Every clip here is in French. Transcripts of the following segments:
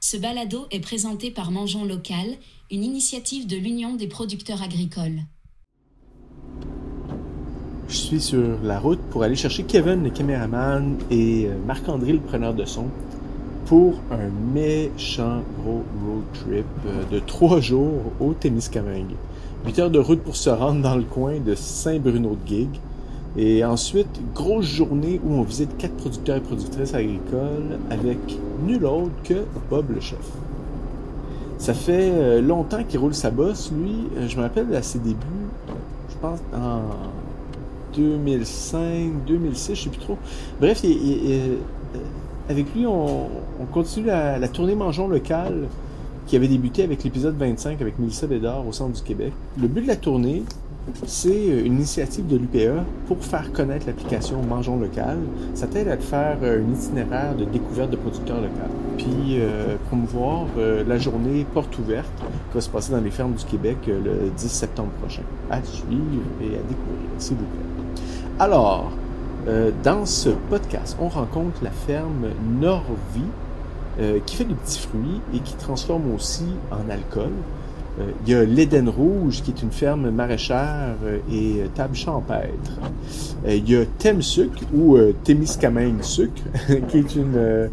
Ce balado est présenté par Mangeons Local, une initiative de l'Union des producteurs agricoles. Je suis sur la route pour aller chercher Kevin, le caméraman, et euh, Marc-André, le preneur de son, pour un méchant gros road trip euh, de trois jours au Témiscamingue. 8 heures de route pour se rendre dans le coin de Saint-Bruno-de-Guigue. Et ensuite, grosse journée où on visite quatre producteurs et productrices agricoles avec nul autre que Bob le chef. Ça fait euh, longtemps qu'il roule sa bosse, lui. Euh, je me rappelle à ses débuts, je pense en 2005, 2006, je sais plus trop. Bref, euh, avec lui, on, continue la, tournée Mangeons locale qui avait débuté avec l'épisode 25 avec Mélissa Bédard au centre du Québec. Le but de la tournée, c'est une initiative de l'UPA pour faire connaître l'application Mangeons local. Ça t'aide à te faire un itinéraire de découverte de producteurs locaux. Puis euh, promouvoir euh, la journée porte ouverte qui va se passer dans les fermes du Québec euh, le 10 septembre prochain. À suivre et à découvrir, s'il vous plaît. Alors, euh, dans ce podcast, on rencontre la ferme Norvie qui fait des petits fruits et qui transforme aussi en alcool. Euh, il y a l'Éden Rouge, qui est une ferme maraîchère euh, et euh, table champêtre. il y a Temsuc, ou Témiscamingue Sucre, qui est une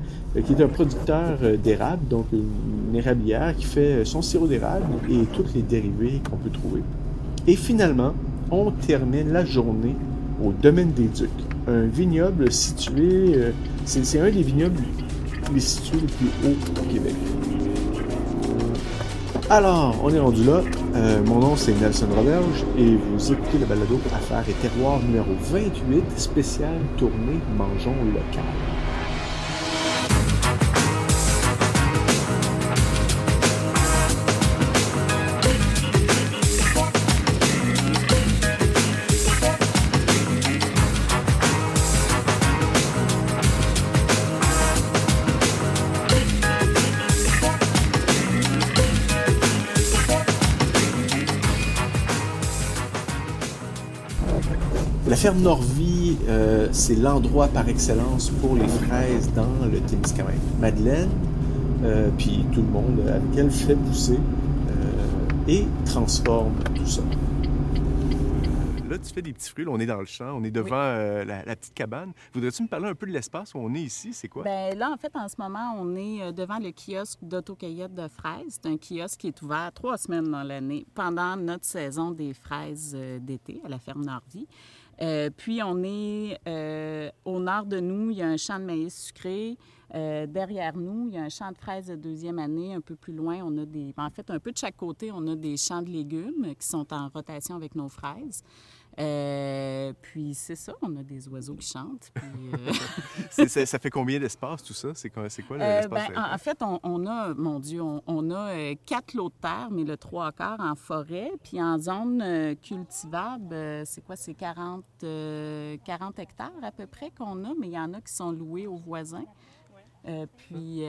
qui est un producteur d'érable, donc une, érablière qui fait son sirop d'érable et toutes les dérivés qu'on peut trouver. Et finalement, on termine la journée au Domaine des Ducs, un vignoble situé, c'est un des vignobles les situés les plus hauts au Québec. Alors, on est rendu là. Euh, mon nom, c'est Nelson Roberge et vous écoutez le balado Affaires et Terroir numéro 28, spécial tournée Mangeons local. Ferme Norvie, euh, c'est l'endroit par excellence pour les fraises dans le Témiscamingue. Madeleine, euh, puis tout le monde avec elle fait pousser euh, et transforme tout ça. Là, tu fais des petits fruits. on est dans le champ. On est devant la, petite cabane. Voudrais-tu me parler un peu de l'espace où on est ici? C'est quoi? Bien, là, en fait, en ce moment, on est devant le kiosque d'autocueillette de fraises. C'est un kiosque qui est ouvert trois semaines dans l'année pendant notre saison des fraises d'été à la ferme Norvie. Euh, puis, on est euh, au nord de nous, il y a un champ de maïs sucré. Euh, derrière nous, il y a un champ de fraises de deuxième année. Un peu plus loin, on a des. En fait, un peu de chaque côté, on a des champs de légumes qui sont en rotation avec nos fraises. Euh, puis c'est ça, on a des oiseaux qui chantent. Euh, ça fait combien d'espace tout ça? C'est quoi, quoi euh, l'espace? Ben, en, fait, on, a, mon Dieu, on, a quatre lots de terre, mais le trois quarts en forêt. Puis en zone cultivable, c'est quoi? C'est 40, 40 hectares à peu près qu'on a, mais il y en a qui sont loués aux voisins. puis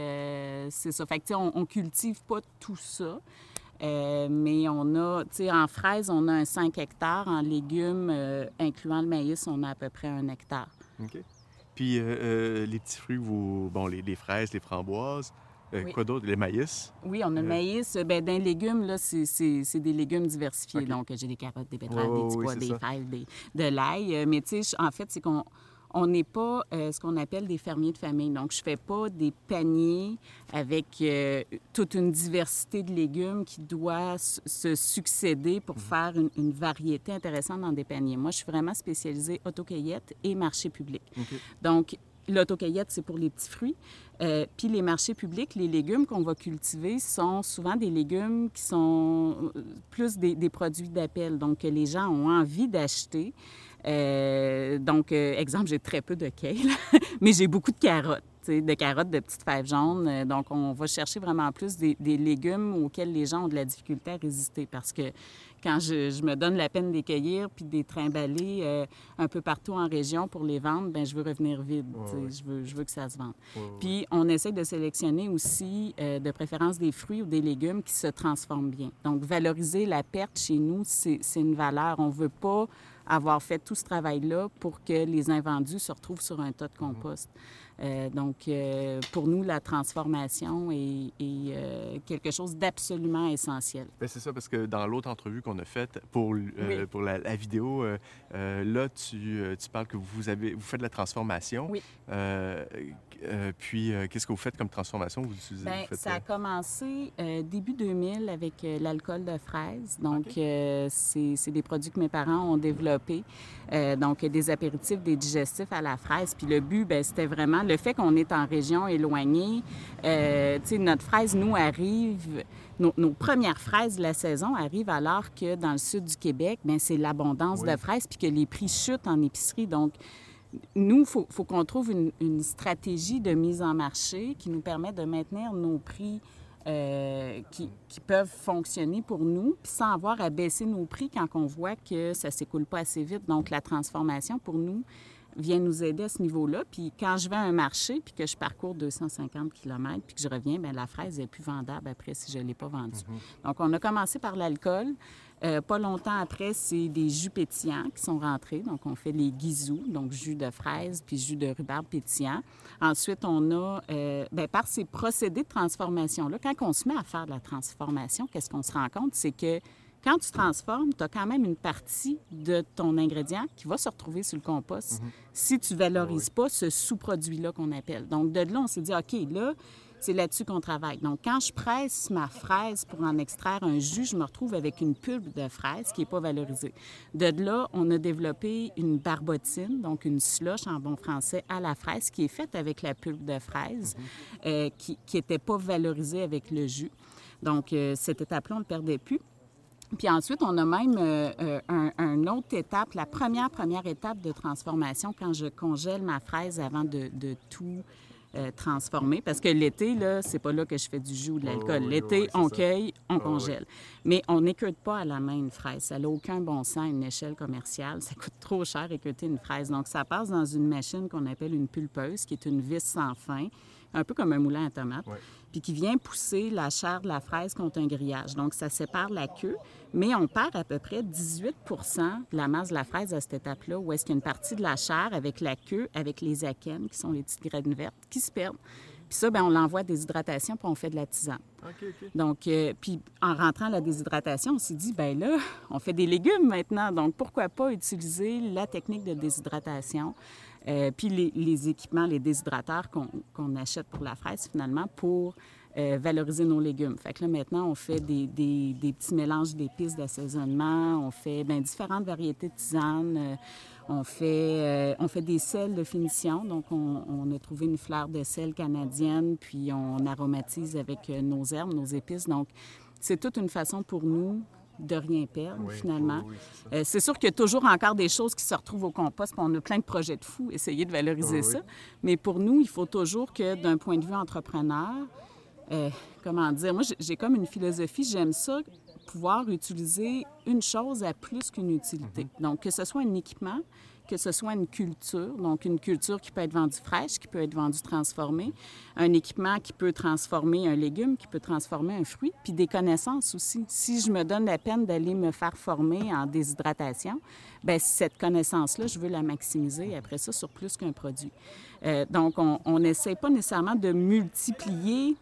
c'est ça. Fait que, on, on cultive pas tout ça. Euh, mais on a, tu sais, en fraises, on a un 5 hectares. En légumes, euh, incluant le maïs, on a à peu près un hectare. OK. Puis euh, les petits fruits, vous, bon, les, fraises, les framboises, quoi d'autre? Les maïs? Oui, on a le maïs. Ben, d'un légume, là, c'est des légumes diversifiés. Donc, j'ai des carottes, des betteraves, des pois, des fèves, de l'ail. Mais tu sais, en fait, c'est qu'on on n'est pas euh, ce qu'on appelle des fermiers de famille. Donc, je ne fais pas des paniers avec euh, toute une diversité de légumes qui doit se succéder pour mhm. faire une, variété intéressante dans des paniers. Moi, je suis vraiment spécialisée autocueillette et marché public. Donc, L'autocueillette, c'est pour les petits fruits. Euh, puis les marchés publics, les légumes qu'on va cultiver sont souvent des légumes qui sont plus des, des produits d'appel, donc que les gens ont envie d'acheter. Euh, donc, euh, exemple, j'ai très peu de kale, mais j'ai beaucoup de carottes, de carottes de petites fèves jaunes. Euh, donc, on va chercher vraiment plus des, légumes auxquels les gens ont de la difficulté à résister parce que quand je, me donne la peine de les cueillir puis de les trimballer un peu partout en région pour les vendre, ben je veux revenir vide. Je, veux, je veux que ça se vende. Puis, on essaie de sélectionner aussi, de préférence, des fruits ou des légumes qui se transforment bien. Donc, valoriser la perte chez nous, c'est une valeur. On ne veut pas avoir fait tout ce travail-là pour que les invendus se retrouvent sur un tas de compost. Euh, donc, euh, pour nous, la transformation est, quelque chose d'absolument essentiel. Ben, c'est ça, parce que dans l'autre entrevue qu'on a faite pour, pour la, vidéo, là, tu, tu, parles que vous, avez, vous faites de la transformation. Oui. puis, qu'est-ce que vous faites comme transformation? Vous Bien, ça a commencé début 2000 avec l'alcool de fraise. Donc, c'est des produits que mes parents ont développés. donc, des apéritifs, des digestifs à la fraise. Puis le but, ben, c'était vraiment le fait qu'on est en région éloignée. Euh, notre fraise, nous, arrive... Nos, premières fraises de la saison arrivent alors que dans le sud du Québec, ben, c'est l'abondance de fraises puis que les prix chutent en épicerie. Donc, nous, il faut, qu'on trouve une, une, stratégie de mise en marché qui nous permet de maintenir nos prix euh, qui, peuvent fonctionner pour nous, puis sans avoir à baisser nos prix quand on voit que ça ne s'écoule pas assez vite. Donc, la transformation, pour nous, vient nous aider à ce niveau-là. Puis quand je vais à un marché, puis que je parcours 250 km, puis que je reviens, bien, la fraise n'est plus vendable après si je ne l'ai pas vendue. Mm-hmm. Donc, on a commencé par l'alcool. Euh, pas longtemps après, c'est des jus pétillants qui sont rentrés. Donc, on fait les guizous, donc jus de fraise puis jus de rhubarbe pétillant. Ensuite, on a, euh, bien, par ces procédés de transformation-là, quand on se met à faire de la transformation, qu'est-ce qu'on se rend compte? C'est que quand tu transformes, tu as quand même une partie de ton ingrédient qui va se retrouver sur le compost mhm. si tu valorises pas ce sous-produit-là qu'on appelle. Donc, de là, on s'est dit, OK, là, c'est là-dessus qu'on travaille. Donc, quand je presse ma fraise pour en extraire un jus, je me retrouve avec une pulpe de fraise qui n'est pas valorisée. De là, on a développé une barbotine, donc une slush en bon français à la fraise, qui est faite avec la pulpe de fraise, mhm. euh, qui n'était pas valorisée avec le jus. Donc, euh, cette étape-là, on ne perdait plus. Puis ensuite, on a même euh, euh, un, autre étape, la première, première étape de transformation quand je congèle ma fraise avant de, tout euh, transformer. Parce que l'été, là, c'est pas là que je fais du jus ou de l'alcool. l'été, on cueille, on congèle. Mais on n'écoute pas à la main une fraise. Ça n'a aucun bon sens à une échelle commerciale. Ça coûte trop cher écouter une fraise. Donc, ça passe dans une machine qu'on appelle une pulpeuse, qui est une vis sans fin un peu comme un moulin à tomates, puis qui vient pousser la chair de la fraise contre un grillage. Donc, ça sépare la queue, mais on perd à peu près 18% de la masse de la fraise à cette étape-là, où est-ce qu'il y a une partie de la chair avec la queue, avec les akènes, qui sont les petites graines vertes, qui se perdent. Puis ça, bien, on l'envoie à déshydratation, puis on fait de la tisane. Donc, euh, puis en rentrant à la déshydratation, on s'est dit, ben là, on fait des légumes maintenant, donc pourquoi pas utiliser la technique de déshydratation euh, puis les, équipements, les déshydrateurs qu'on achète pour la fraise, finalement, pour euh, valoriser nos légumes. Fait que là, maintenant, on fait des, petits mélanges d'épices d'assaisonnement, on fait bien, différentes variétés de tisanes, euh, on, fait, on fait des sels de finition. Donc, on, a trouvé une fleur de sel canadienne, puis on aromatise avec nos herbes, nos épices. Donc, c'est toute une façon pour nous de rien perdre, finalement. Euh, c'est sûr qu'il y a toujours encore des choses qui se retrouvent au compost, puis on a plein de projets de fous, essayer de valoriser ça. Mais pour nous, il faut toujours que, d'un point de vue entrepreneur, euh, comment dire, moi, j'ai comme une philosophie, j'aime ça, pouvoir utiliser une chose à plus qu'une utilité. Mm-hmm. Donc, que ce soit un équipement, que ce soit une culture, donc une culture qui peut être vendue fraîche, qui peut être vendue transformée, un équipement qui peut transformer un légume, qui peut transformer un fruit, puis des connaissances aussi. Si je me donne la peine d'aller me faire former en déshydratation, bien, cette connaissance-là, je veux la maximiser après ça sur plus qu'un produit. Euh, donc, on n'essaie pas nécessairement de multiplier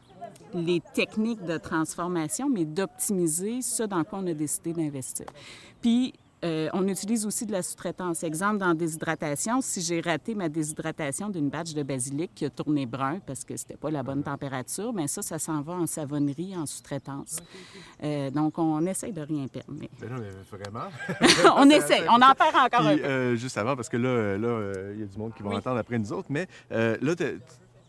les techniques de transformation, mais d'optimiser ce dans quoi on a décidé d'investir. Puis, euh, on utilise aussi de la sous-traitance. Exemple, dans déshydratation, si j'ai raté ma déshydratation d'une batch de basilic qui a tourné brun parce que c'était pas la bonne température, bien ça, ça s'en va en savonnerie, en sous-traitance. Euh, donc, on essaie de rien perdre. Mais... non, vraiment? on essaie. On en perd encore un peu. Euh, juste avant, parce que là, là, il y a du monde qui va entendre après nous autres, mais là,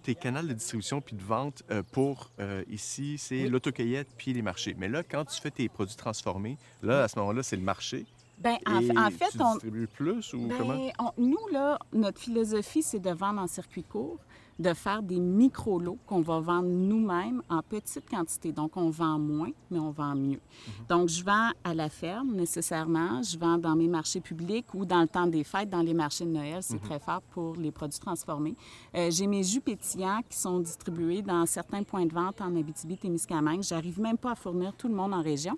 tes canaux de distribution puis de vente pour ici, c'est l'autocueillette puis les marchés. Mais là, quand tu fais tes produits transformés, là, à ce moment-là, c'est le marché. Bien, en, fait, tu on. plus ou ben, comment? nous, là, notre philosophie, c'est de vendre en circuit court, de faire des micro-lots qu'on va vendre nous-mêmes en petite quantité. Donc, on vend moins, mais on vend mieux. Mhm. Donc, je vends à la ferme nécessairement, je vends dans mes marchés publics ou dans le temps des fêtes, dans les marchés de Noël, c'est mhm. très fort pour les produits transformés. Euh, j'ai mes jus pétillants qui sont distribués dans certains points de vente en Abitibi-Témiscamingue. J'arrive même pas à fournir tout le monde en région,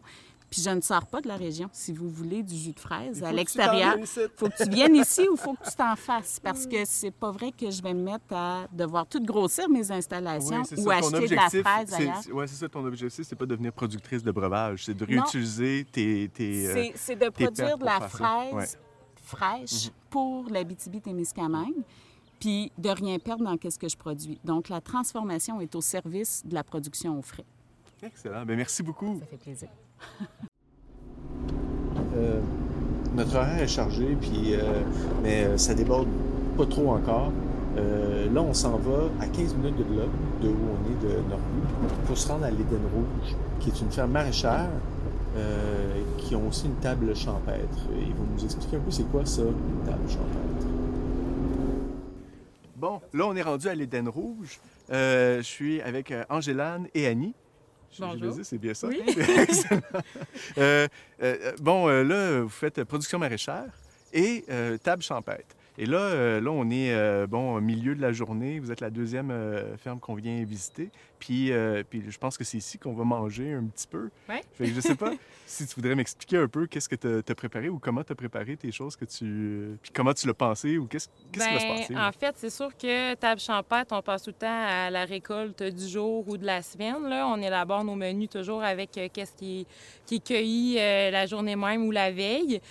Puis je ne sors pas de la région. Si vous voulez du jus de fraise à l'extérieur, il faut que tu viennes ici ou il faut que tu t'en fasses? Parce que c'est pas vrai que je vais me mettre à devoir tout grossir mes installations ou acheter de la fraise ailleurs. Oui, c'est ça ton objectif, c'est pas de devenir productrice de breuvage, c'est de réutiliser tes, tes euh, C'est de produire de la fraise fraîche pour l'Abitibi-Témiscamingue puis de rien perdre dans ce que je produis. Donc, la transformation est au service de la production au frais. Excellent. Bien, merci beaucoup. Ça fait plaisir. Euh, notre horaire est chargé, puis, euh, mais euh, ça déborde pas trop encore. là, on s'en va à 15 minutes de là, de où on est de Norbu, pour se rendre à l'Éden Rouge, qui est une ferme maraîchère qui ont aussi une table champêtre. Ils vont nous expliquer un peu c'est quoi ça, une table champêtre? Bon, là, on est rendu à l'Éden Rouge. je suis avec Angélane et Annie. Bonjour. c'est bien ça? Oui. Euh, euh, bon, euh, là, vous faites production maraîchère et table champêtre. Et là, là, on est bon au milieu de la journée. Vous êtes la deuxième ferme qu'on vient visiter. Puis, puis je pense que c'est ici qu'on va manger un petit peu. Oui. je ne sais pas si tu voudrais m'expliquer un peu qu'est-ce que tu as, préparé ou comment tu as préparé tes choses que tu. Puis comment tu l'as pensé ou qu'est-ce qui va se ben, passer? En fait, c'est sûr que table champêtre, on passe tout le temps à la récolte du jour ou de la semaine. Là. On élabore nos menus toujours avec euh, qu'est-ce qui, qui, est cueilli euh, la journée même ou la veille.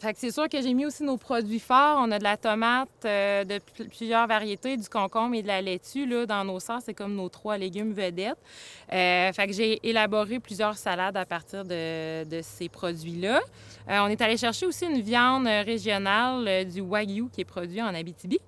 Fait que c'est sûr que j'ai mis aussi nos produits forts. On a de la tomate euh, de plusieurs variétés, du concombre et de la laitue là, dans nos sauces. C'est comme nos trois légumes vedettes. Euh, fait que j'ai élaboré plusieurs salades à partir de, ces produits-là. Euh, on est allé chercher aussi une viande régionale du Wagyu qui est produit en Abitibi.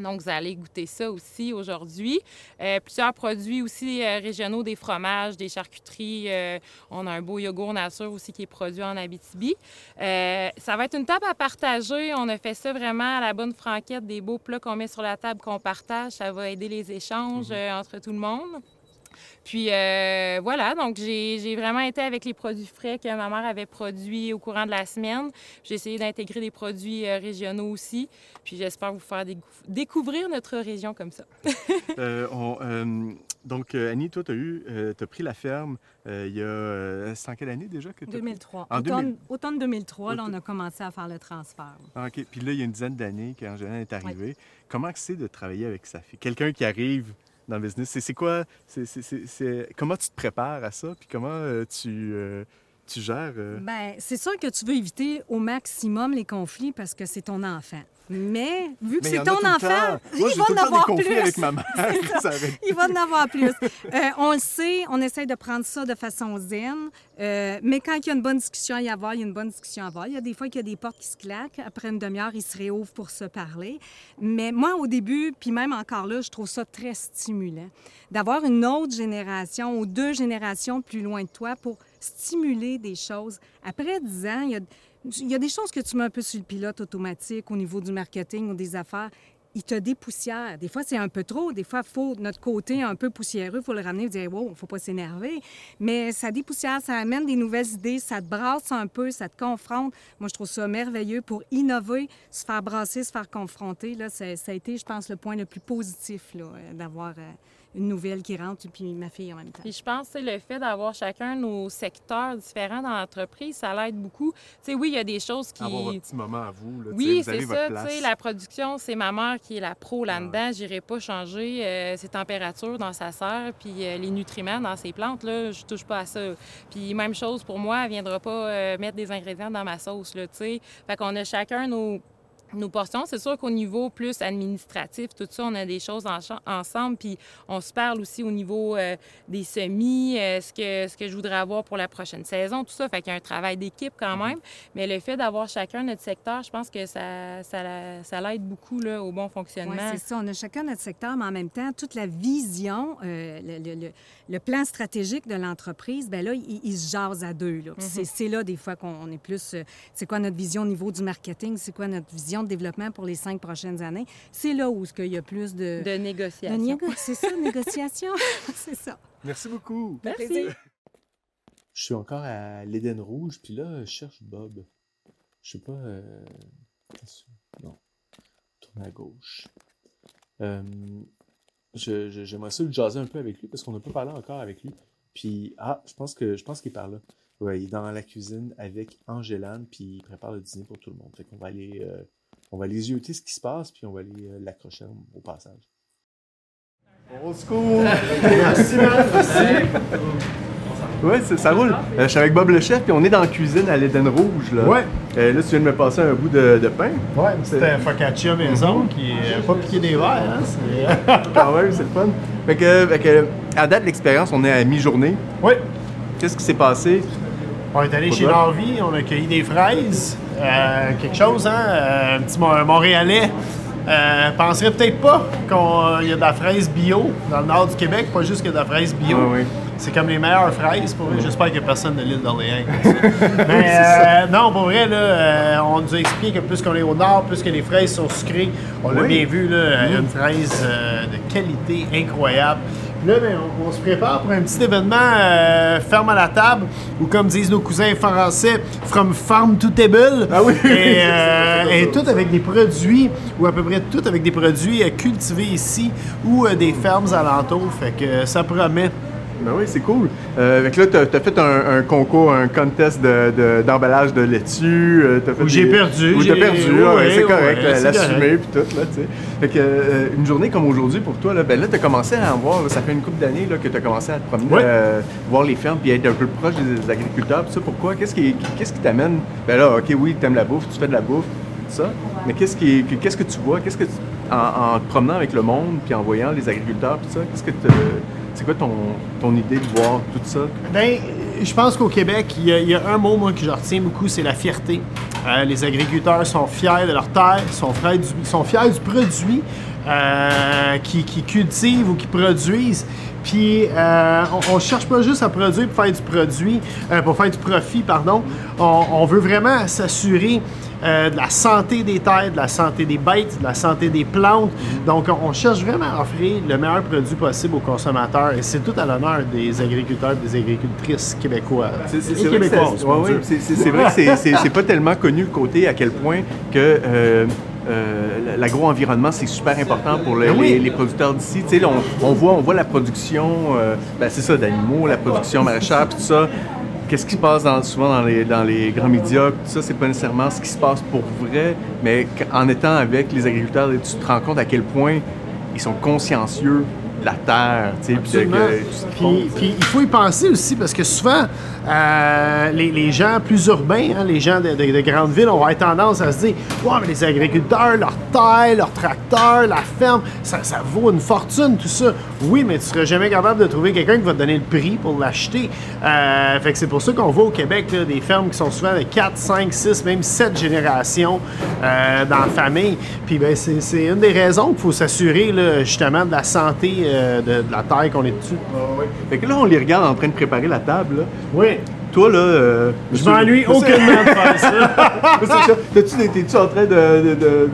Donc, vous allez goûter ça aussi aujourd'hui. Euh, plusieurs produits aussi euh, régionaux, des fromages, des charcuteries. Euh, on a un beau yogourt nature aussi qui est produit en Abitibi. ça va être une table à partager. On a fait ça vraiment à la bonne franquette, des beaux plats qu'on met sur la table, qu'on partage. Ça va aider les échanges mhm. entre tout le monde. Puis euh, voilà, donc j'ai vraiment été avec les produits frais que ma mère avait produits au courant de la semaine. J'ai essayé d'intégrer des produits euh, régionaux aussi. Puis j'espère vous faire découvrir notre région comme ça. Euh, donc, Annie, toi, tu as, eu, as pris la ferme il y a. C'est en quelle année déjà que 2003. En automne, automne 2003, là, on a commencé à faire le transfert. Ah, OK. Puis là, il y a une dizaine d'années qu'Angela est arrivée. Comment c'est de travailler avec sa fille? Quelqu'un qui arrive dans le business. C'est quoi, c'est, comment tu te prépares à ça, puis comment euh, tu, euh, tu gères? Euh? Bien, c'est sûr que tu veux éviter au maximum les conflits parce que c'est ton enfant. Mais vu que c'est ton enfant, il va en avoir plus. Avec ma mère, il va en avoir plus. on le sait, on essaie de prendre ça de façon zen. Euh, mais quand il y a une bonne discussion à y avoir, il y a une bonne discussion à avoir. Il y a des fois qu'il y a des portes qui se claquent. Après une demi-heure, ils se réouvrent pour se parler. Mais moi, au début, puis même encore là, je trouve ça très stimulant. D'avoir une autre génération ou deux générations plus loin de toi pour stimuler des choses. Après dix ans, il y a des choses que tu mets un peu sur le pilote automatique au niveau du marketing ou des affaires. Il te dépoussière. Des fois, c'est un peu trop. Des fois, faut notre côté un peu poussiéreux, il faut le ramener et dire Wow, il ne faut pas s'énerver. Mais ça dépoussière, ça amène des nouvelles idées, ça te brasse un peu, ça te confronte. Moi, je trouve ça merveilleux pour innover, se faire brasser, se faire confronter. Là, ça, a été, je pense, le point le plus positif d'avoir. Euh, une nouvelle qui rentre, puis ma fille en même temps. Puis je pense que le fait d'avoir chacun nos secteurs différents dans l'entreprise, ça l'aide beaucoup. Tu sais, oui, il y a des choses qui... Avoir votre petit moment à vous, là, Oui, c'est ça. Tu sais, la production, c'est ma mère qui est la pro là-dedans. Je J'irai pas changer euh, ses températures dans sa serre, puis euh, les nutriments dans ses plantes, là, je touche pas à ça. Puis même chose pour moi, elle viendra pas euh, mettre des ingrédients dans ma sauce, là, tu sais. Fait qu'on a chacun nos nos portions. C'est sûr qu'au niveau plus administratif, tout ça, on a des choses ensemble, puis on se parle aussi au niveau euh, des semis, euh, ce, que, ce que je voudrais avoir pour la prochaine saison, tout ça. Fait qu'il y a un travail d'équipe quand mm-hmm. même. Mais le fait d'avoir chacun notre secteur, je pense que ça, ça, ça l'aide beaucoup là, au bon fonctionnement. Oui, c'est ça. On a chacun notre secteur, mais en même temps, toute la vision, euh, le, le, le, plan stratégique de l'entreprise, bien là, il, se jase à deux. Mm-hmm. C'est là, des fois, qu'on est plus... c'est quoi notre vision au niveau du marketing? C'est quoi notre vision de développement pour les cinq prochaines années, c'est là où il y a plus de... De négociation. c'est ça, négociation. c'est ça. Merci beaucoup. Merci. Je suis encore à l'Éden Rouge, puis là, je cherche Bob. Je sais pas... Euh... Non. Tourne à gauche. Euh... J'aimerais ça le jaser un peu avec lui, parce qu'on n'a pas parlé encore avec lui. Puis, ah, je pense que je pense qu'il est par là. Ouais, il est dans la cuisine avec Angélane, puis il prépare le dîner pour tout le monde. Fait qu'on va aller, euh, on va aller yeuter ce qui se passe, puis on va aller euh, l'accrocher au passage. Au secours! Merci, merci! Oui, ça roule. Euh, je suis avec Bob le chef, puis on est dans la cuisine à l'Éden Rouge. Là. Ouais. Euh, là, tu viens de me passer un bout de, de pain. Ouais, c'était un focaccia maison qui est pas piqué des verres. Hein? C'est... Quand même, c'est le fun. Fait que, fait que, à date de l'expérience, on est à mi-journée. Oui. Qu'est-ce qui s'est passé? On est allé chez Narvi, on a cueilli des fraises. Euh, quelque chose, hein? Euh, un petit Mo- Montréalais. Euh, penserait peut-être pas qu'il y a de la fraise bio dans le nord du Québec, pas juste qu'il y a de la fraise bio. Ah oui. C'est comme les meilleures fraises, pour vrai. J'espère a personne de l'île d'Orléans. Mais euh, non, pour vrai, là, euh, on nous a expliqué que plus qu'on est au nord, plus que les fraises sont sucrées. On l'a Oui. bien vu, là, une fraise de qualité incroyable. Là, ben, on, on se prépare pour un petit événement euh, ferme à la table, ou comme disent nos cousins français, from farm to table. Ah oui, Et, euh, et tout avec des produits, ou à peu près tout avec des produits euh, cultivés ici, ou euh, des fermes alentours. Fait que ça promet. Ben oui, c'est cool. Euh, là, t'as as fait un, un concours, un contest de- de- d'emballage de, laitue. euh, fait Où j'ai perdu, Où j'ai- t'as perdu, ouais, c'est correct, ouais, l'assumer puis tout, là, tu. Fait que euh, une journée comme aujourd'hui pour toi, là, ben là, t'as commencé à en voir, ça fait une couple d'années que t'as commencé à te promener, Ouais. euh, voir les fermes puis être un peu proche des agriculteurs, puis ça, pourquoi? Qu'est-ce qui qu'est-ce qui t'amène? Ben là, OK, oui, t'aimes la bouffe, tu fais de la bouffe, tout ça, mais qu'est-ce qui qu'est-ce que tu vois? Qu'est-ce que tu- en, en te promenant avec le monde puis en voyant les agriculteurs tout ça, qu'est-ce que te- c'est quoi ton, ton idée de voir tout ça? Ben, je pense qu'au Québec, il y, a, un mot, moi, que je retiens beaucoup, c'est la fierté. Euh, les agriculteurs sont fiers de leur terre, sont fiers du, sont fiers du produit euh, qu'ils qui cultivent ou qu'ils produisent. Puis, euh, on, ne cherche pas juste à produire pour faire du produit, pour faire du profit, pardon. On, on veut vraiment s'assurer euh, de la santé des terres, de la santé des bêtes, de la santé des plantes. Donc, on, cherche vraiment à offrir le meilleur produit possible aux consommateurs. Et c'est tout à l'honneur des agriculteurs et des agricultrices québécois. C'est- vrai que québécoises, c'est- ouais, ouais, pas tellement connu le côté à quel point que euh, euh, l'agro-environnement c'est super important pour les, Ben les- les producteurs d'ici. On, on voit, on voit la production, euh, ben, c'est ça, d'animaux, la production maraîchère, tout ça. Qu'est-ce qui se passe dans- souvent dans les, dans les grands médias, tout ça, c'est pas nécessairement ce qui se passe pour vrai, mais en étant avec les agriculteurs, tu te rends compte à quel point ils sont consciencieux de la terre, tu sais, puis il faut y penser aussi parce que souvent, euh, les, les gens plus urbains, hein, les gens de, de- de grandes villes, on va avoir tendance à se dire Ouais, mais les agriculteurs, leur terre, leur tracteur, la ferme, ça, ça vaut une fortune, tout ça. Oui, mais tu seras jamais capable de trouver quelqu'un qui va te donner le prix pour l'acheter. Euh, fait que c'est pour ça qu'on voit au Québec là, des fermes qui sont souvent avec 4, 5, 6, même 7 générations euh, dans la famille. Puis ben, c'est c'est une des raisons qu'il faut s'assurer là, justement de la santé euh, de, de la terre qu'on est dessus. Fait que là, on les regarde en train de préparer la table, là. Oui. Toi, là. euh, Je m'ennuie aucunement de faire ça. C'est ça. T'as-tu- T'es-tu en train de- de- de- de-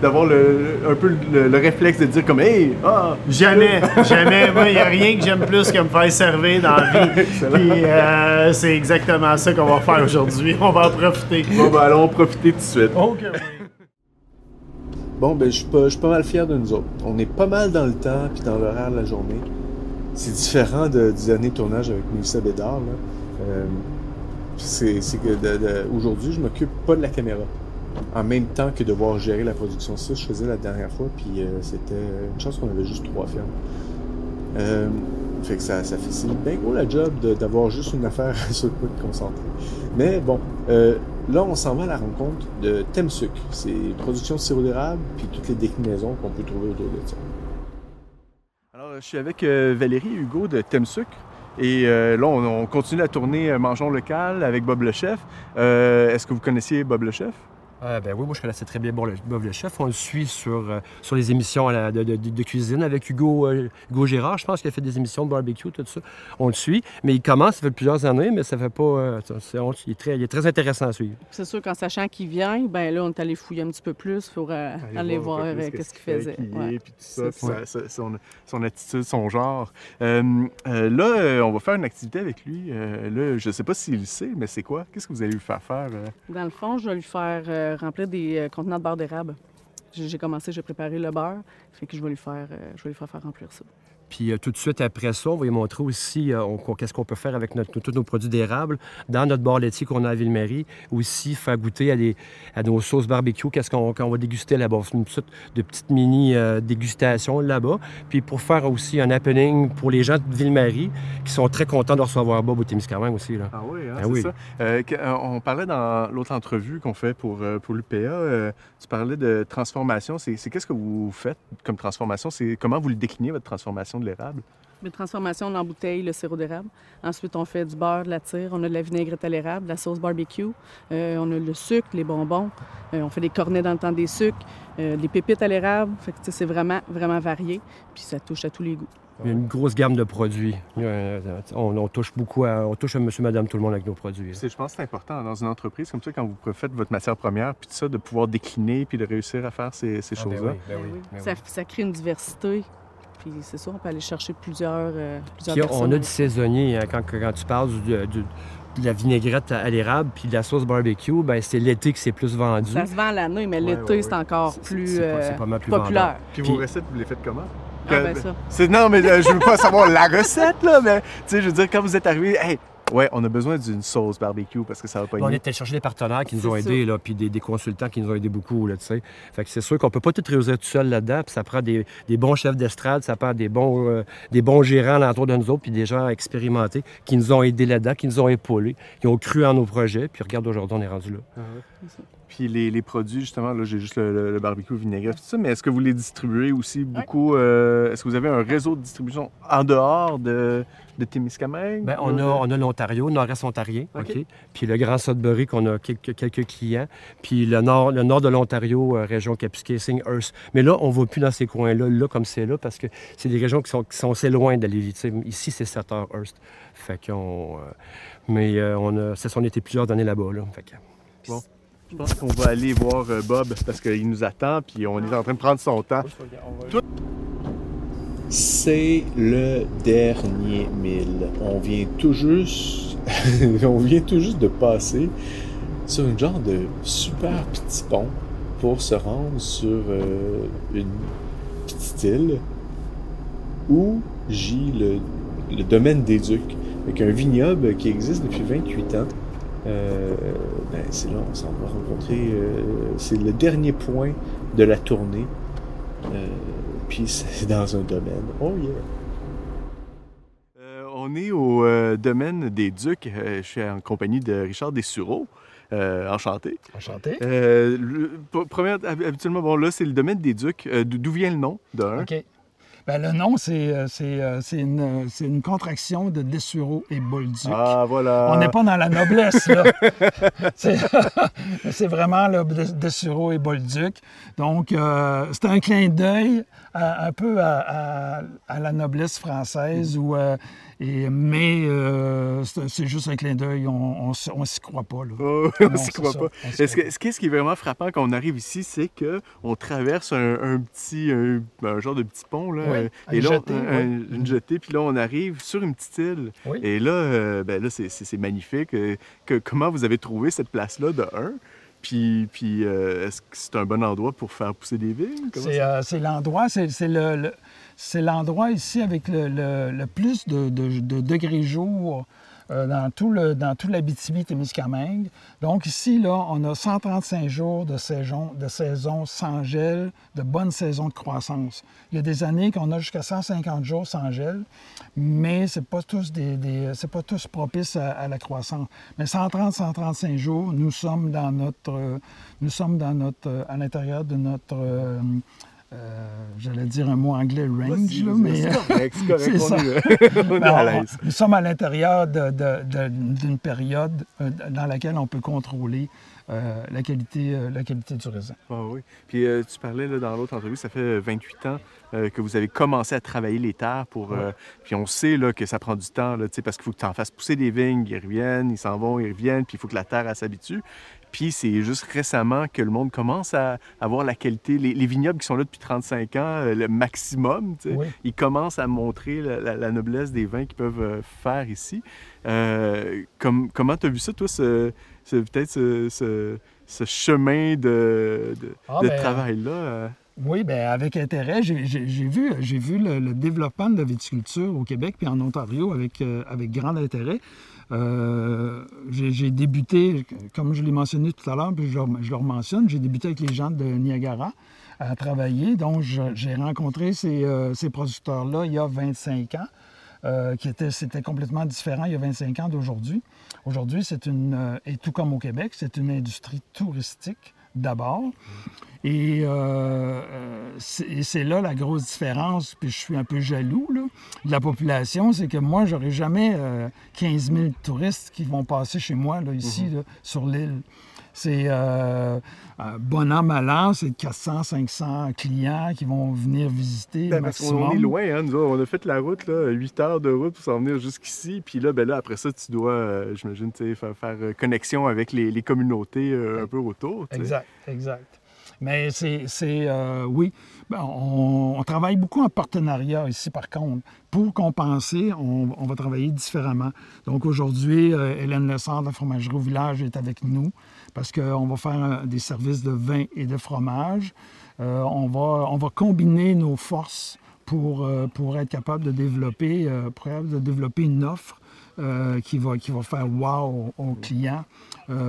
d'avoir le, un peu le, le réflexe de dire comme Hey, ah! Jamais, jamais. Moi, il n'y a rien que j'aime plus que me faire servir dans la vie. Puis euh, c'est exactement ça qu'on va faire aujourd'hui. On va en profiter. Bon, ben, allons profiter tout de suite. Oui. Bon, ben, je suis pas, je suis pas mal fier de nous autres. On est pas mal dans le temps puis dans l'horaire de la journée. C'est différent de, du dernier tournage avec Mélissa Bédard. Là. Euh, c'est, que aujourd'hui, je m'occupe pas de la caméra. En même temps que devoir gérer la production. Ça, je faisais la dernière fois, puis euh, c'était une chance qu'on avait juste trois films. Euh, fait que ça, ça facilite bien gros la job d'avoir juste une affaire sur le coup de concentrer. Mais bon, euh, là, on s'en va à la rencontre de Temsuc. C'est production de sirop d'érable, puis toutes les déclinaisons qu'on peut trouver autour de ça. Alors, je suis avec Valérie Hugo de Temsuc. Et euh, là, on, on continue la tournée euh, Mangeons local avec Bob le Chef. Euh, Est-ce que vous connaissiez Bob le Chef? Ah, ben oui, moi je connaissais très bien bon, le, Bob le chef. On le suit sur, euh, sur les émissions la- de, de- de cuisine avec Hugo, euh, Hugo Gérard. Je pense qu'il a fait des émissions de barbecue, tout ça. On le suit. Mais il commence, ça fait plusieurs années, mais ça fait pas. euh, on- il, est très, il est très intéressant à suivre. C'est sûr qu'en sachant qu'il vient, ben là, on est allé fouiller un petit peu plus pour euh, aller voir, qu'est-ce qu'il faisait. est, Ouais. puis tout ça, puis sa- sa- son, son attitude, son genre. Euh, euh, là, on va faire une activité avec lui. Euh, là, je ne sais pas s'il le sait, mais c'est quoi? Qu'est-ce que vous allez lui faire faire? euh? Dans le fond, je vais lui faire euh, remplir des euh, contenants de beurre d'érable. J'ai j'ai commencé, j'ai préparé le beurre, fait que je vais lui faire, euh, je vais lui faire faire remplir ça. Puis tout de suite après ça, on va lui montrer aussi qu'est-ce qu'on peut faire avec tous nos produits d'érable dans notre bar laitier qu'on a à Ville-Marie. Aussi, faire goûter à, des, à nos sauces barbecue, qu'est-ce qu'on va déguster là-bas. C'est une sorte de petite mini dégustation là-bas. Puis pour faire aussi un happening pour les gens de Ville-Marie qui sont très contents de recevoir Bob au Témiscamingue aussi. Là. Ah oui, hein, ah c'est ça. on parlait dans l'autre entrevue qu'on fait pour, pour l'UPA, tu parlais de transformation. C'est qu'est-ce que vous faites comme transformation? C'est comment vous le déclinez, votre transformation? De l'érable? Une transformation, on embouteille le sirop d'érable. Ensuite, on fait du beurre, de la tire, on a de la vinaigrette à l'érable, de la sauce barbecue, euh, on a le sucre, les bonbons, euh, on fait des cornets dans le temps des sucres, euh, des pépites à l'érable. Fait que c'est vraiment, vraiment varié, puis ça touche à tous les goûts. Il y a une grosse gamme de produits. On, touche beaucoup à, on touche à monsieur, madame, tout le monde avec nos produits. Je pense que c'est important dans une entreprise comme ça, quand vous faites votre matière première, puis tout ça, de pouvoir décliner puis de réussir à faire ces, ah, ben choses-là. Ben ben ça, ça, crée une diversité. Puis c'est ça, on peut aller chercher plusieurs, euh, On a du saisonnier. Hein, quand, quand, tu parles de la vinaigrette à l'érable puis de la sauce barbecue, ben c'est l'été que c'est plus vendu. Ça se vend l'année, mais l'été, c'est encore plus, euh, populaire. Puis vos recettes, vous les faites comment? Ah, ben ça. Non, mais euh, je veux pas savoir la recette, là, mais tu sais, je veux dire, quand vous êtes arrivé, hey, Ouais, on a besoin d'une sauce barbecue parce que ça va pas On est allé chercher des partenaires qui nous ont aidés, là, puis des, consultants qui nous ont aidés beaucoup, là, tu sais. Fait que c'est sûr qu'on peut pas tout réussir tout seul là-dedans, puis ça prend des, bons chefs d'estrade, ça prend des bons, euh, des bons gérants autour de nous autres, puis des gens expérimentés qui nous ont aidés là-dedans, qui nous ont épaulés, qui ont cru en nos projets, puis regarde, aujourd'hui, on est rendu là. Ah puis les, produits, justement, là, j'ai juste le, barbecue vinaigrette, tout ça, mais est-ce que vous les distribuez aussi beaucoup? Euh, est-ce que vous avez un réseau de distribution en dehors de, de Témiscamingue? Bien, on, a, on a l'Ontario, nord-est ontarien. Puis le Grand Sudbury, qu'on a quelques, quelques, clients. Puis le nord, le nord de l'Ontario, euh, région Kapuskasing, Hearst. Mais là, on ne va plus dans ces coins-là, là, comme c'est là, parce que c'est des régions qui sont, qui sont assez loin de Lévis. Ici, c'est 7 heures Hearst. Fait qu'on... Euh, mais on a... Ça, on était plusieurs années là-bas, là. Fait que... Bon. Je pense qu'on va aller voir euh, Bob parce qu'il nous attend puis on est en train de prendre son temps. C'est le dernier mille. On vient tout juste, on vient tout juste de passer sur une genre de super petit pont pour se rendre sur euh, une petite île où gît le, domaine des Ducs, avec un vignoble qui existe depuis 28 ans. Euh, ben, c'est là, on s'en va rencontrer. Euh, c'est le dernier point de la tournée. Euh, puis c'est dans un domaine. Oh yeah! on est au domaine des Ducs. je suis en compagnie de Richard Dessureau. enchanté. Enchanté. habituellement, bon, là, c'est le domaine des Ducs. D'où vient le nom d'un? OK. Ben, le nom, c'est, euh, euh, une, une, contraction de Dessureau et Bolduc. Ah, voilà. On n'est pas dans la noblesse, là. c'est, vraiment là, Dessureau et Bolduc. Donc, euh, c'est un clin d'œil un peu à, la noblesse française mais euh, c'est juste un clin d'œil, on ne s'y croit pas. Là. Oh, on s'y croit pas. Est-ce que, ce qui est vraiment frappant quand on arrive ici, c'est qu'on traverse un, petit, un, genre de petit pont, là, et là, une jetée, puis là, on arrive sur une petite île. Et là, euh, ben là c'est magnifique. Euh, que, comment vous avez trouvé cette place-là, de un? Puis, puis est-ce que c'est un bon endroit pour faire pousser des vignes? C'est l'endroit, c'est le, c'est l'endroit ici avec le, plus de, degrés jour euh, dans tout le dans l'Abitibi-Témiscamingue. Donc ici, là, on a 135 jours de saison, de saison sans gel, de bonne saison de croissance. Il y a des années qu'on a jusqu'à 150 jours sans gel, mais ce n'est pas tous des, pas tous propices à, la croissance. Mais 130-135 jours, nous sommes dans notre nous sommes dans notre à l'intérieur de notre euh, j'allais dire un mot anglais range, là, mais c'est ça. Nous sommes à l'intérieur d'une période euh, dans laquelle on peut contrôler euh, la, qualité, la qualité du raisin. Ah oui. Puis tu parlais là, dans l'autre entrevue, ça fait 28 ans que vous avez commencé à travailler les terres pour. puis on sait là, que ça prend du temps, là, parce qu'il faut que tu en fasses pousser des vignes, ils reviennent, ils s'en vont, ils reviennent, puis il faut que la terre s'habitue. Puis c'est juste récemment que le monde commence à avoir la qualité. Les, vignobles qui sont là depuis 35 ans, euh, le maximum, ils commencent à montrer la, noblesse des vins qu'ils peuvent euh, faire ici. Euh, comment tu as vu ça, toi, peut-être ce, chemin de, ah, ben, travail-là? Oui, bien, avec intérêt. J'ai vu, vu le, développement de la viticulture au Québec puis en Ontario avec, euh, avec grand intérêt. Euh, j'ai débuté, comme je l'ai mentionné tout à l'heure, puis je, le mentionne, j'ai débuté avec les gens de Niagara à travailler. Donc, j'ai rencontré ces, euh, ces producteurs-là il y a 25 ans. qui était, c'était complètement différent il y a 25 ans d'aujourd'hui. Aujourd'hui, c'est une, et tout comme au Québec, c'est une industrie touristique d'abord. Et, euh, euh, c'est là la grosse différence, puis je suis un peu jaloux de la population, c'est que moi, j'aurais jamais 15 euh, 000 touristes qui vont passer chez moi, là, ici, mhm. sur l'île. C'est euh, bon an, mal an, c'est 400, 500 clients qui vont venir visiter. Ben, parce qu'on est loin, hein, nous On a fait la route, là, 8 heures de route pour s'en venir jusqu'ici. Puis là, ben là, après ça, tu dois, euh, j'imagine, faire, faire euh, connexion avec les, communautés euh, un peu autour. Exact, exact. Mais c'est, oui, ben, on, travaille beaucoup en partenariat ici, par contre. Pour compenser, on, va travailler différemment. Donc aujourd'hui, Hélène Lessard de la fromagerie au village est avec nous parce qu'on va faire des services de vin et de fromage. Euh, on, va, on va combiner nos forces pour, euh, pour être capable de développer, euh, de développer une offre qui, va, qui va faire wow aux, clients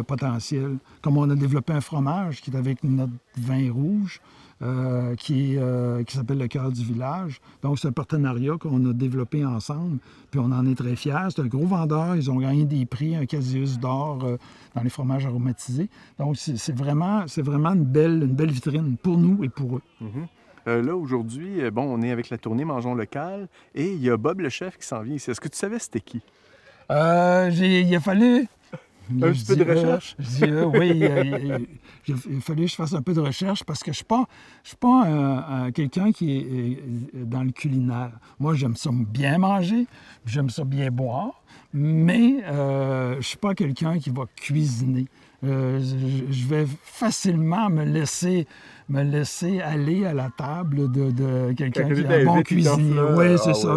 potentiels. Comme on a développé un fromage qui est avec notre vin rouge, euh, qui, euh, qui s'appelle le cœur du village. Donc, c'est un partenariat qu'on a développé ensemble, puis on en est très fiers. C'est un gros vendeur. Ils ont gagné des prix, un casius d'or euh, dans les fromages aromatisés. Donc, c'est vraiment, vraiment une, belle, une belle vitrine pour nous et pour eux. Mm-hmm. là, aujourd'hui, bon, on est avec la tournée Mangeons local et il y a Bob le chef qui s'en vient ici. Est-ce que tu savais c'était qui? il a fallu un petit peu de recherche? oui, il, fallu que je fasse un peu de recherche parce que je ne suis pas, je suis pas quelqu'un qui est dans le culinaire. Moi, j'aime ça bien manger, j'aime ça bien boire, mais euh, je ne suis pas quelqu'un qui va cuisiner. Euh, je, vais facilement me laisser, me laisser aller à la table de, quelqu'un qui est un bon cuisinier. Oui, c'est ça.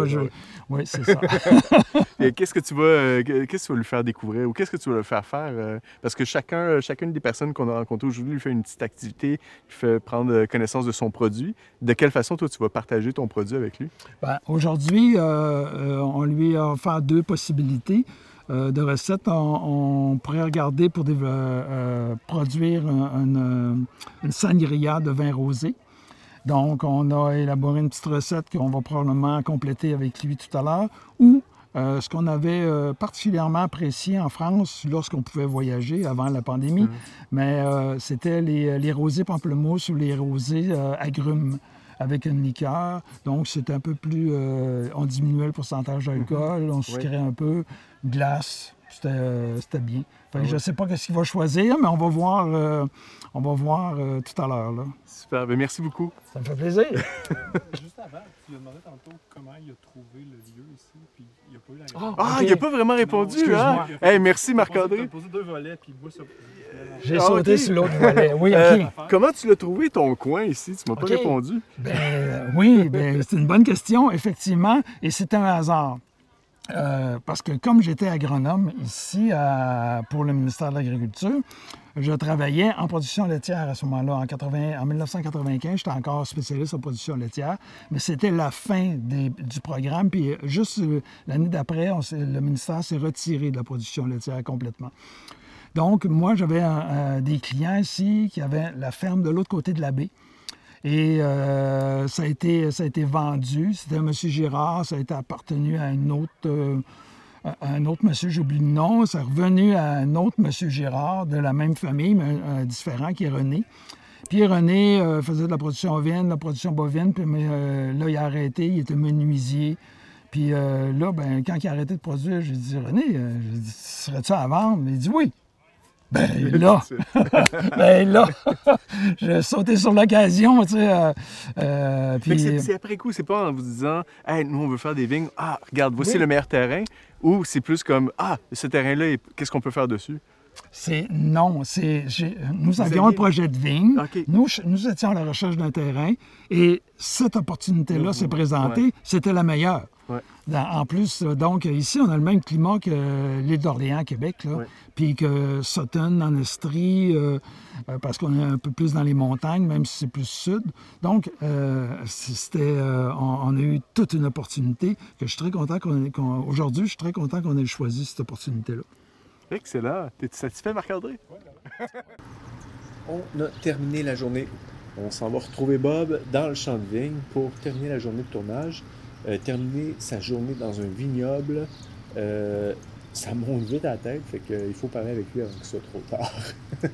Oui, c'est ça. qu'est-ce que tu vas, euh, qu'est-ce que tu vas lui faire découvrir ou qu'est-ce que tu vas lui faire faire? Euh? Parce que chacun, chacune des personnes qu'on a rencontrées aujourd'hui lui fait une petite activité, lui fait prendre connaissance de son produit. De quelle façon, toi, tu vas partager ton produit avec lui? Ben, aujourd'hui, on lui a offert deux possibilités. Euh, de recettes, on, pourrait regarder pour euh, euh, produire une sangria de vin rosé. Donc, on a élaboré une petite recette qu'on va probablement compléter avec lui tout à l'heure. Ou ce qu'on avait particulièrement apprécié en France lorsqu'on pouvait voyager avant la pandémie, mmh. mais c'était les, les, rosés pamplemousse ou les rosés agrumes avec une liqueur. Donc, c'est un peu plus... on diminuait le pourcentage d'alcool, on sucrait un peu glace. Euh, c'était bien. Ah je ne sais pas ce qu'il va choisir, mais on va voir, euh, on va voir euh, tout à l'heure. Super. Bien, merci beaucoup. Ça me fait plaisir. Juste avant, tu lui as demandé tantôt comment il a trouvé le lieu ici, puis il n'a pas eu la réponse. Ah, il n'a pas vraiment répondu, hein? Hey, merci Marc-André. posé deux volets, puis ça. J'ai ah, sauté sur l'autre volet. Oui, OK. comment tu l'as trouvé, ton coin ici? Tu ne m'as pas répondu. Ben, oui, ben, c'est une bonne question, effectivement, et c'est un hasard. Euh, parce que comme j'étais agronome ici pour le ministère de l'Agriculture, je travaillais en production laitière à ce moment-là. En, en 1995, j'étais encore spécialiste en production laitière, mais c'était la fin du programme. Puis juste euh, l'année d'après, le ministère s'est retiré de la production laitière complètement. Donc, moi, j'avais des clients ici qui avaient la ferme de l'autre côté de la baie. Et euh, ça, a été, ça a été vendu. C'était monsieur Girard, ça a été appartenu à un autre, euh, un autre monsieur, j'oublie le nom. Ça est revenu à un autre monsieur Girard de la même famille, mais différent, qui est René. Puis René euh, faisait de la production ovine, de la production bovine, puis là, il a arrêté, il était menuisier. Puis là, ben, quand il a arrêté de produire, j'ai dit René, serais-tu à vendre? Il dit oui. Ben là, ben là, j'ai sauté sur l'occasion, tu sais. Euh, euh, c'est après coup, c'est pas en vous disant, hey, nous on veut faire des vignes, ah, regarde, voici le meilleur terrain, ou c'est plus comme, ah, ce terrain-là, qu'est-ce qu'on peut faire dessus? C'est non, c'est nous avions un projet de vigne. Nous, nous étions à la recherche d'un terrain et cette opportunité-là s'est présentée. C'était la meilleure. En plus, donc ici, on a le même climat que l'île d'Orléans, Québec, puis que Sutton, en Estrie, euh, euh, parce qu'on est un peu plus dans les montagnes, même si c'est plus sud. Donc, euh, c'était, on, a eu toute une opportunité que je suis très content qu'on, aujourd'hui, je suis très content qu'on ait choisi cette opportunité-là. Excellent. Es-tu satisfait, Marc-André? on a terminé la journée. On s'en va retrouver Bob dans le champ de vigne pour terminer la journée de tournage. Euh, terminer sa journée dans un vignoble, euh, ça monte vite à la tête, fait qu'il faut parler avec lui avant que ce soit trop tard.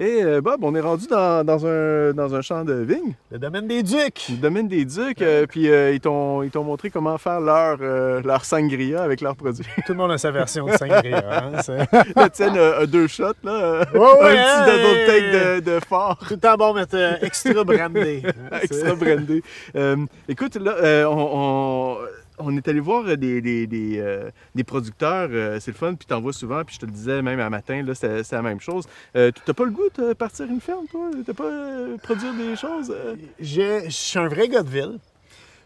Et euh, Bob, on est rendu dans, un, dans un champ de vigne. Le domaine des Ducs. Le domaine des Ducs. puis ils t'ont montré comment faire leur, leur sangria avec leurs produits. Tout le monde a sa version de sangria. Hein, la tienne a, deux shots, là. un petit double take de, de, fort. Tout le temps bon mettre extra brandé. extra brandé. écoute, là, on on est allé voir des, des, euh, producteurs, euh, c'est le fun, puis t'en vois souvent, puis je te le disais même un matin, là, c'est, la même chose. Euh, t'as pas le goût de partir une ferme, toi? T'as pas produire des choses? Je suis un vrai gars.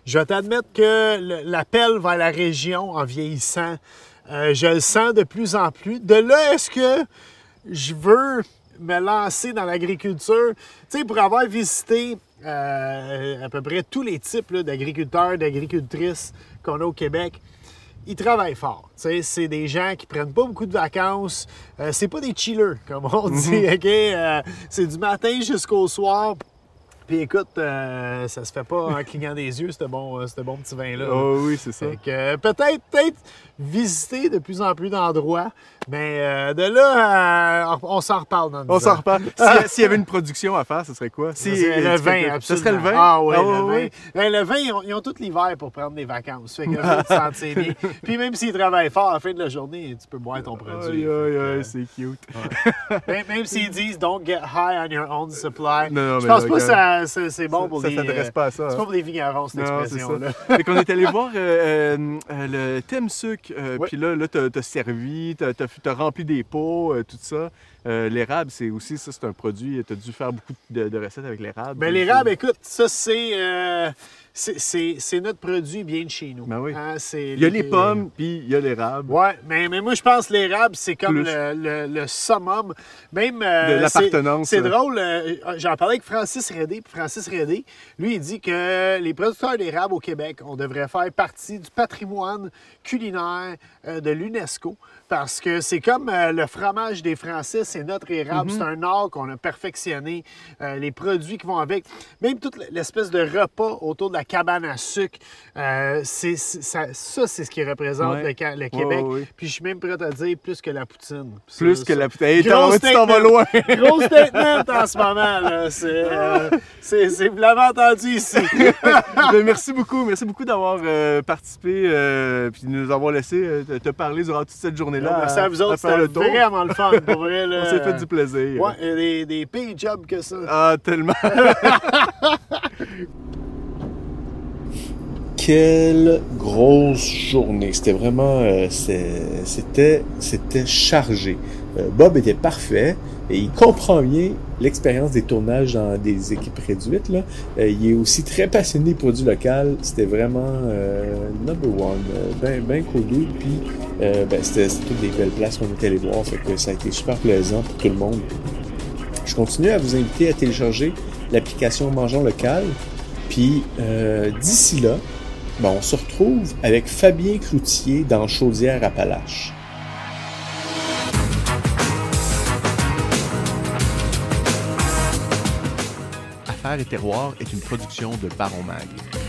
Je vais t'admettre que l'appel vers la région en vieillissant, je le sens de plus en plus. De là, est-ce que je veux me lancer dans l'agriculture? Tu sais, pour avoir visité à peu près tous les types d'agriculteurs, d'agricultrices qu'on a au Québec, ils travaillent fort. C'est des gens qui prennent pas beaucoup de vacances. Euh, c'est pas des chillers, comme on dit. Mhm. Euh, c'est du matin jusqu'au soir. Puis écoute, euh, ça se fait pas en clignant des yeux, ce bon, bon petit vin-là. Oh oui, c'est ça. peut-être, peut-être visiter de plus en plus d'endroits. Mais euh, de là, euh, on s'en reparle dans On s'en reparle. S'il y avait une production à faire, ce serait quoi? Si, le vin, absolument. Ce serait le vin? Ah oui, ah, le vin. Ben, le vin, ils ont, tout l'hiver pour prendre des vacances. Fait que tu sentir bien. Puis même s'ils travaillent fort, à la fin de la journée, tu peux boire ton produit. Aïe, aïe, aïe, c'est cute. même, même s'ils disent « don't get high on your own supply non, non, », je pense pas que c'est bon pour les... Ça s'adresse pas à ça. C'est pas pour les vignerons, cette expression-là. Fait qu'on est allé voir euh, le thème puis là, là t'as servi, t'as tu as rempli des pots, euh, tout ça. Euh, l'érable, c'est aussi, ça, c'est un produit, tu as dû faire beaucoup de, recettes avec l'érable. Bien, l'érable, écoute, ça, c'est. Euh, c'est notre produit bien de chez nous. Ben oui. Hein, il y a les pommes, puis il y a l'érable. Oui, mais, mais moi, je pense que l'érable, c'est comme le, le, summum. Même. de l'appartenance. C'est drôle. J'en parlais avec Francis Redé, puis Francis Redé, lui, il dit que les producteurs d'érable au Québec, on devrait faire partie du patrimoine culinaire de l'UNESCO parce que c'est comme euh, le fromage des Français, c'est notre érable, mhm. c'est un art qu'on a perfectionné, euh, les produits qui vont avec, même toute l'espèce de repas autour de la cabane à sucre, euh, c'est, ça, c'est ce qui représente le, Québec. Puis je suis même prêt à dire plus que la poutine. Plus que la poutine. Hey, tu t'en vas loin? Gros statement en ce moment. Là. C'est, c'est, vraiment entendu ici. Ben, merci beaucoup. Merci beaucoup d'avoir participé puis de nous avoir laissé te parler durant toute cette journée merci à vous autres, c'était vraiment le fun. Pour vrai, On s'est fait du plaisir. Ouais, des, des pires jobs que ça. Ah, tellement. Quelle grosse journée. C'était vraiment... Euh, c'était chargé. Euh, Bob était parfait et il comprend bien l'expérience des tournages dans des équipes réduites. Là. Euh, il est aussi très passionné des produits locaux. C'était vraiment euh, number one. ben, ben cool. Puis ben, c'était toutes des belles places qu'on était allé voir. Fait que ça a été super plaisant pour tout le monde. Je continue à vous inviter à télécharger l'application Mangeons Local. Puis d'ici là, ben, on se retrouve avec Fabien Cloutier dans Chaudière-Appalaches. Et terroir est une production de Baron Mag.